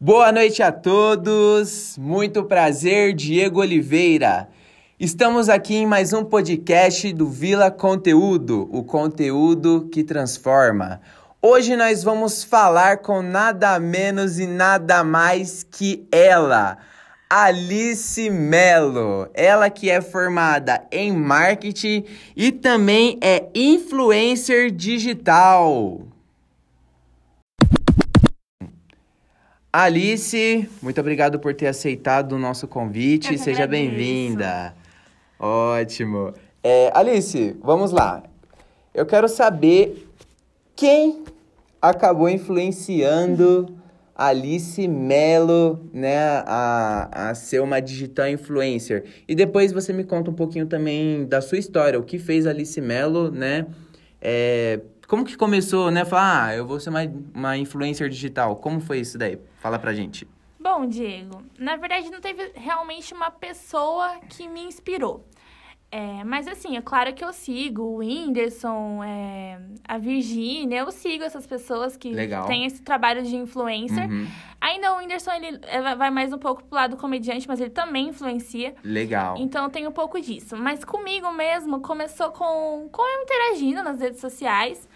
Boa noite a todos, muito prazer, Diego Oliveira. Estamos aqui em mais um podcast do Vila Conteúdo, o conteúdo que transforma. Hoje nós vamos falar com nada menos e nada mais que ela, Alice Melo. Ela que é formada em marketing e também é influencer digital. Alice, muito obrigado por ter aceitado o nosso convite. Seja bem-vinda. Ótimo. É, Alice, vamos lá. Eu quero saber quem acabou influenciando Alice Melo, né, a, a ser uma digital influencer. E depois você me conta um pouquinho também da sua história, o que fez Alice Melo, né? é, como que começou, né? Falar, ah, eu vou ser uma, uma influencer digital. Como foi isso daí? Fala pra gente. Bom, Diego, na verdade não teve realmente uma pessoa que me inspirou. É, mas assim, é claro que eu sigo o Whindersson, é, a Virgínia, eu sigo essas pessoas que Legal. têm esse trabalho de influencer. Uhum, Ainda o Whindersson, ele é, vai mais um pouco pro lado comediante, mas ele também influencia. legal. Então tem um pouco disso. Mas comigo mesmo começou com, com eu interagindo nas redes sociais,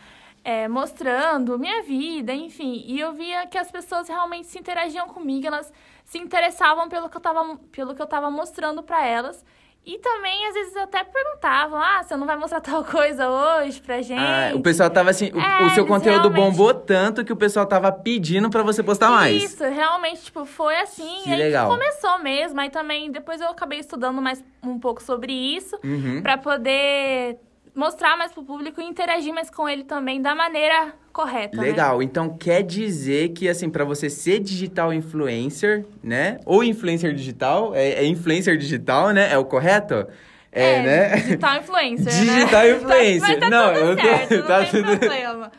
é, mostrando minha vida, enfim. E eu via que as pessoas realmente se interagiam comigo, elas se interessavam pelo que eu tava, pelo que eu tava mostrando pra elas. E também, às vezes, até perguntavam: ah, você não vai mostrar tal coisa hoje pra gente? Ah, o pessoal tava assim, o, É, o seu conteúdo realmente- bombou tanto que o pessoal tava pedindo pra você postar mais. Isso, realmente, tipo, foi assim. Que e legal. começou mesmo. Aí também, depois eu acabei estudando mais um pouco sobre isso. Uhum. Pra poder mostrar mais pro público e interagir mais com ele também da maneira correta. né? Legal, então quer dizer que, assim, pra você ser digital influencer, né? Ou influencer digital, é, é influencer digital, né? É o correto? É, né? Digital influencer, né? Digital influencer. Mas tá Não, eu tô- não tá tudo- problema.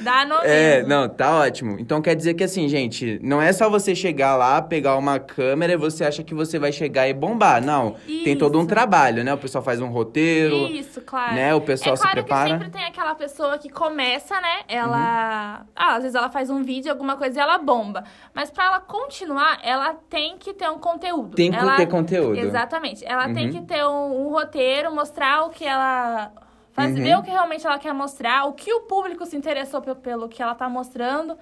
Dá no É, mesmo. não, tá ótimo. Então quer dizer que assim, gente, não é só você chegar lá, pegar uma câmera e você acha que você vai chegar e bombar. Não, tem todo um Isso. trabalho, né? O pessoal faz um roteiro, Isso, claro. né? O pessoal é claro se prepara. Uhum. que sempre tem aquela pessoa que começa, né? Ela. Ah, às vezes ela faz um vídeo, alguma coisa e ela bomba. Mas pra ela continuar, ela tem que ter um conteúdo. Tem que ela... ter conteúdo. Exatamente. Ela tem Uhum. que ter um, um roteiro, mostrar o que ela. Faz, Uhum. Ver o que realmente ela quer mostrar, o que o público se interessou pe- pelo que ela tá mostrando.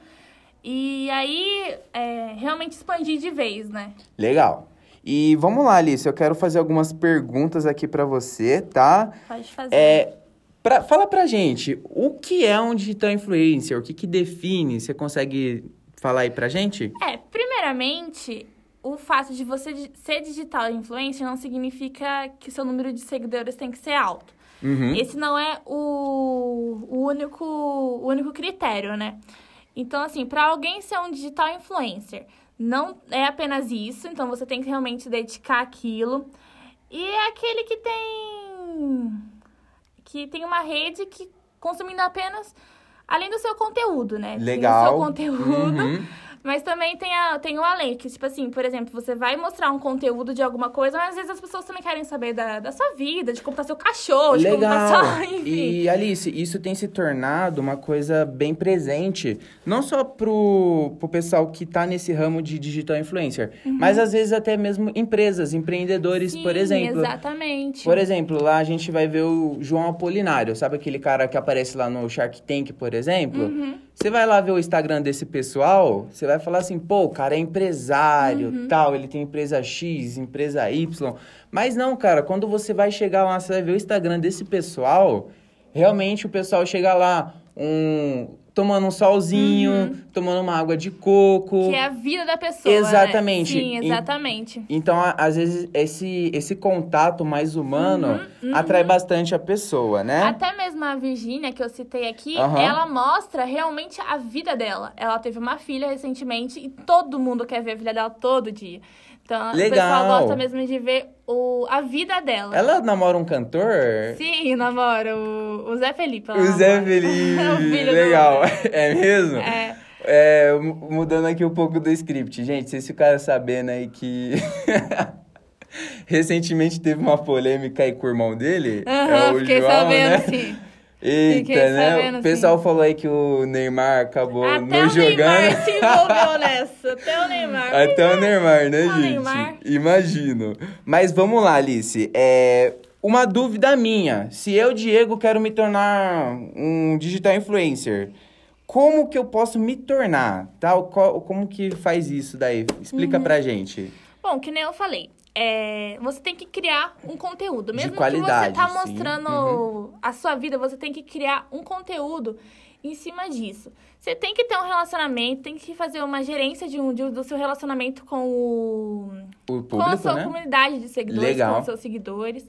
E aí, é, realmente expandir de vez, né? Legal. E vamos lá, Alice, eu quero fazer algumas perguntas aqui pra você, tá? Pode fazer. É, pra, fala pra gente, o que é um digital influencer? O que que define? Você consegue falar aí pra gente? É, primeiramente, o fato de você ser digital influencer não significa que seu número de seguidores tem que ser alto. Uhum. Esse não é o, o único, o único critério, né? Então, assim, para alguém ser um digital influencer, não é apenas isso, então você tem que realmente se dedicar àquilo. E é aquele que tem que tem uma rede que consumindo apenas além do seu conteúdo, né? Tem Legal. o seu conteúdo, Uhum. Mas também tem, a, tem o além, que, tipo assim, por exemplo, você vai mostrar um conteúdo de alguma coisa, mas às vezes as pessoas também querem saber da, da sua vida, de como tá seu cachorro, de como tá Legal. sua... Enfim. E Alice, isso tem se tornado uma coisa bem presente, não só pro, pro pessoal que tá nesse ramo de digital influencer, mas às vezes até mesmo empresas, empreendedores, por Uhum. Sim, exemplo. Exatamente. Por exemplo, lá a gente vai ver o João Apolinário, sabe aquele cara que aparece lá no Shark Tank, por exemplo? Uhum. Você vai lá ver o Instagram desse pessoal, você vai falar assim, pô, o cara é empresário, Uhum. tal, ele tem empresa X, empresa Y. Mas não, cara, quando você vai chegar lá, você vai ver o Instagram desse pessoal, realmente o pessoal chega lá, um tomando um solzinho, tomando uma água de coco. Uhum. Que é a vida da pessoa, né? Exatamente. Sim, E- exatamente. Então, a- às vezes, esse, esse contato mais humano Uhum, atrai bastante a pessoa, né? Até mesmo a Virgínia, que eu citei aqui, Aham. ela mostra realmente a vida dela. Ela teve uma filha recentemente e todo mundo quer ver a filha dela todo dia. Então, o Legal. pessoal gosta mesmo de ver o, a vida dela. Ela namora um cantor? Sim, namora o, o Zé Felipe. O Zé. Felipe, o legal. É mesmo? É. É, mu- mudando aqui um pouco do script. Gente, vocês ficaram sabendo aí que... Recentemente teve uma polêmica aí com o irmão dele. Aham, é o fiquei João, sabendo, né? sim. Eita, Fiquei né? o pessoal sim. falou aí que o Neymar acabou Até não o jogando. Neymar se envolveu nessa. Até o Neymar. Até o Neymar, né, Ah, gente? Neymar. Imagino. Mas vamos lá, Alice. É, uma dúvida minha. Se eu, Diego, quero me tornar um digital influencer, como que eu posso me tornar? Tá? Qual- Como que faz isso daí? Explica Uhum. pra gente. Bom, que nem eu falei. É, você tem que criar um conteúdo. Mesmo que você tá mostrando Uhum. a sua vida, você tem que criar um conteúdo em cima disso. Você tem que ter um relacionamento, tem que fazer uma gerência de um, de- do seu relacionamento com o O com a público, sua né? comunidade de seguidores, Legal. com os seus seguidores.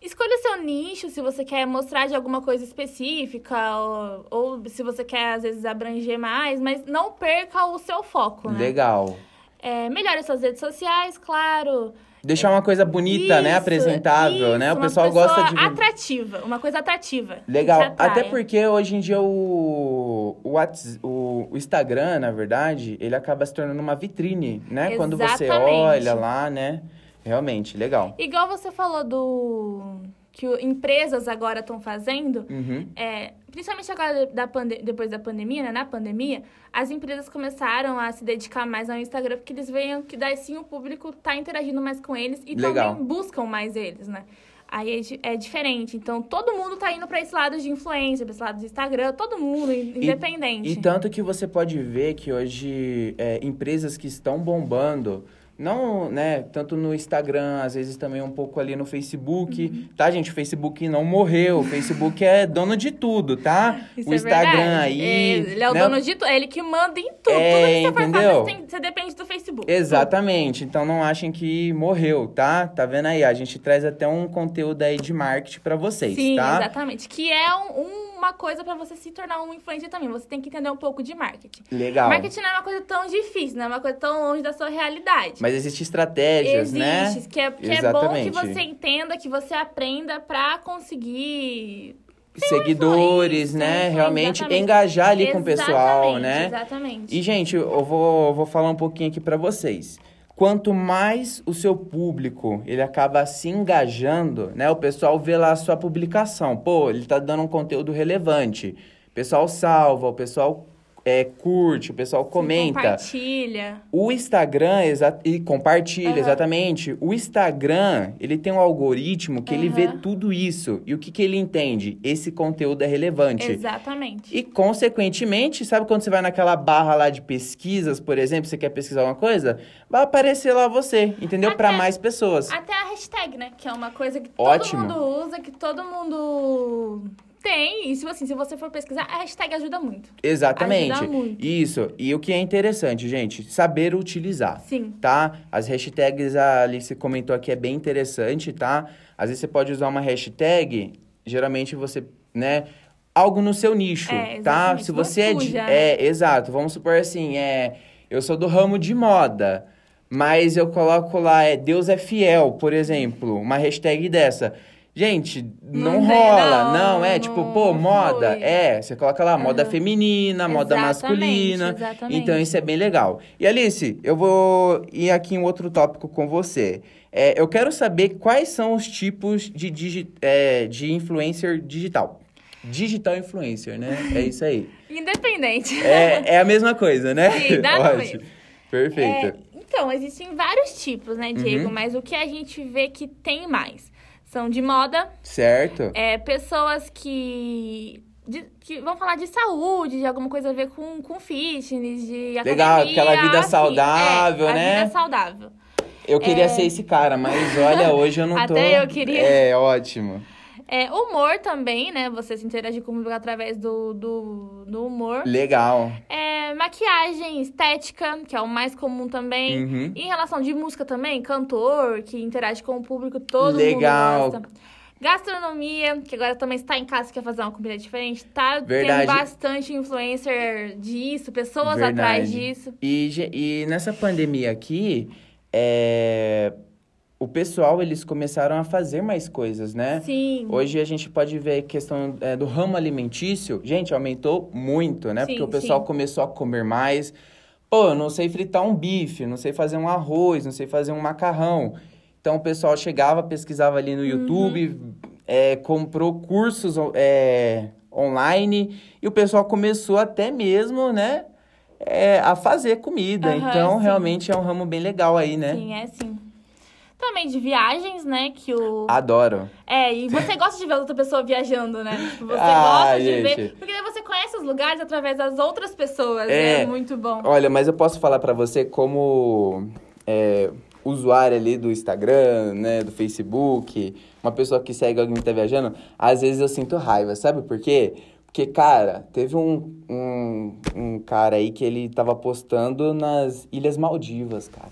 Escolha o seu nicho, se você quer mostrar de alguma coisa específica, ou, ou se você quer, às vezes, abranger mais, mas não perca o seu foco, né? Legal. É, melhore suas redes sociais, claro. Deixar uma coisa bonita, né? Isso, Apresentável, né? O isso, pessoal uma pessoa gosta de. atrativa, uma coisa atrativa. Legal. Até porque hoje em dia o, o, Whats- o, o Instagram, na verdade, ele acaba se tornando uma vitrine, né? Quando você Exatamente. olha lá, né? Realmente, legal. Igual você falou do... que o- empresas agora estão fazendo, Uhum. É, principalmente agora da pande- depois da pandemia, né? Na pandemia, as empresas começaram a se dedicar mais ao Instagram, porque eles veem que daí sim o público tá interagindo mais com eles e Legal. também buscam mais eles, né? Aí é, é diferente. Então, todo mundo tá indo pra esse lado de influência, pra esse lado do Instagram, todo mundo, in- independente. E tanto que você pode ver que hoje é, empresas que estão bombando, não, né, tanto no Instagram, às vezes também um pouco ali no Facebook, Uhum. tá, gente? O Facebook não morreu, o Facebook é dono de tudo, tá? Isso o é Instagram verdade. aí. É, ele é o né, dono de tudo, é ele que manda em tudo. É, tudo que você for entendeu? fazer, você, você depende do Facebook. Exatamente. Então não achem que morreu, tá? Tá vendo aí? A gente traz até um conteúdo aí de marketing pra vocês, Sim, tá? exatamente. Que é um- uma coisa pra você se tornar um influencer também. Você tem que entender um pouco de marketing. Legal. Marketing não é uma coisa tão difícil, não é uma coisa tão longe da sua realidade. Mas existem estratégias, né? Existe, que, é, que é bom que Exatamente. você entenda, que você aprenda pra conseguir... Seguidores, né? influência, Realmente exatamente. engajar ali com o pessoal, Exatamente, né? Exatamente. E, gente, eu vou, vou falar um pouquinho aqui pra vocês. Quanto mais o seu público, ele acaba se engajando, né? O pessoal vê lá a sua publicação. Pô, ele tá dando um conteúdo relevante. O pessoal salva, o pessoal é, curte, o pessoal comenta. Compartilha. O Instagram, exa e compartilha, Aham. exatamente. O Instagram, ele tem um algoritmo que ele vê tudo isso. E o que, que ele entende? Esse conteúdo é relevante. Exatamente. E, consequentemente, sabe quando você vai naquela barra lá de pesquisas, por exemplo, você quer pesquisar alguma coisa? Vai aparecer lá você, entendeu? Para mais pessoas. Até a hashtag, né? Que é uma coisa que Ótimo. todo mundo usa, que todo mundo tem. E se, assim, se você for pesquisar, a hashtag ajuda muito. Exatamente. Ajuda muito. Isso. E o que é interessante, gente, saber utilizar. Sim. tá? As hashtags, a Alice comentou aqui, é bem interessante, tá? Às vezes você pode usar uma hashtag, geralmente você, né? Algo no seu nicho, É, tá? Se você é de. É, exato. Vamos supor assim, é. Eu sou do ramo de moda, mas eu coloco lá, é Deus é fiel, por exemplo, uma hashtag dessa. Gente, não, Não rola, não, não, é tipo, pô, moda, flui. é, você coloca lá moda Aham. feminina, moda Exatamente, masculina. exatamente. Então isso é bem legal. E Alice, eu vou ir aqui em outro tópico com você. É, eu quero saber quais são os tipos de, digi é, de influencer digital. Digital influencer, né? É isso aí. Independente. É, é a mesma coisa, né? Sim, dá Ótimo. Perfeito. É, então, existem vários tipos, né, Diego? Uhum. Mas o que a gente vê que tem mais são de moda, Certo. é, pessoas que, de- que vão falar de saúde, de alguma coisa a ver com, com fitness, de Legal, academia, aquela vida assim. saudável, é, né? Vida saudável. Eu queria ser esse cara, mas olha, hoje eu não tô. Até eu queria. É, ótimo. É, humor também, né? Você se interagir com o público através do, do, do humor. Legal. É, maquiagem, estética, que é o mais comum também. Uhum. Em relação de música também, cantor, que interage com o público, todo Legal. mundo gosta. Gastronomia, que agora também está em casa e quer fazer uma comida diferente. Tá Verdade. tendo bastante influencer disso, pessoas Verdade. atrás disso. E, e nessa pandemia aqui, é, o pessoal, eles começaram a fazer mais coisas, né? Sim. Hoje a gente pode ver a questão é, do ramo alimentício. Gente, aumentou muito, né? Sim, Porque o pessoal sim. começou a comer mais. Pô, eu não sei fritar um bife, não sei fazer um arroz, não sei fazer um macarrão. Então o pessoal chegava, pesquisava ali no Uhum. YouTube, é, comprou cursos é, online e o pessoal começou até mesmo, né, é, a fazer comida. Aham, então sim. realmente é um ramo bem legal aí, né? Sim, é sim. Também de viagens, né? Que o. Adoro. É, e você gosta de ver outra pessoa viajando, né? Tipo, você Ah, gosta de gente. ver. Porque daí você conhece os lugares através das outras pessoas. É. É, muito bom. Olha, mas eu posso falar pra você como é, usuário ali do Instagram, né, do Facebook, uma pessoa que segue alguém que tá viajando, às vezes eu sinto raiva, sabe por quê? Porque, cara, teve um, um, um cara aí que ele tava postando nas Ilhas Maldivas, cara.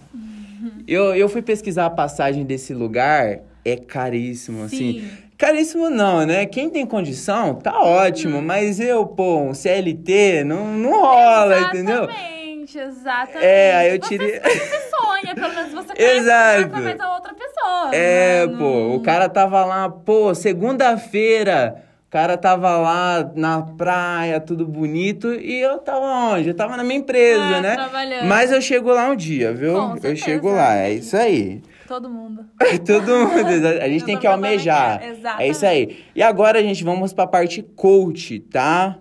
Eu, eu fui pesquisar a passagem desse lugar, é caríssimo, assim. Sim. Caríssimo não, né? Quem tem condição, tá ótimo. Mas eu, pô, um CLT, não, não rola, entendeu? Exatamente, exatamente. É, aí eu Você- tirei- Você sonha, pelo menos você conhece Exato. outra pessoa. É, né? pô, o cara tava lá, pô, segunda-feira, o cara tava lá na praia, tudo bonito, e eu tava onde? Eu tava na minha empresa, Ah, né? trabalhando. Mas eu chego lá um dia, viu? Com eu chego lá, é isso aí. Todo mundo. Todo mundo, a gente tem que almejar. É isso aí. E agora, gente, vamos pra parte coach, tá?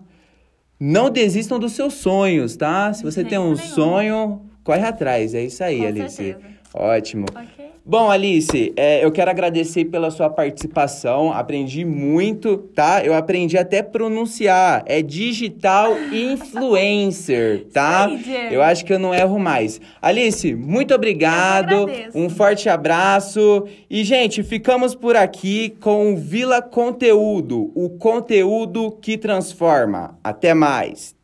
Não desistam dos seus sonhos, tá? Se você tem um nenhum. sonho, corre atrás. É isso aí, Com Alice. certeza. Ótimo. Ok? Bom, Alice, é, eu quero agradecer pela sua participação. Aprendi muito, tá? Eu aprendi até pronunciar. É digital influencer, tá? Eu acho que eu não erro mais. Alice, muito obrigado. Um forte abraço. E, gente, ficamos por aqui com o Vila Conteúdo, o conteúdo que transforma. Até mais.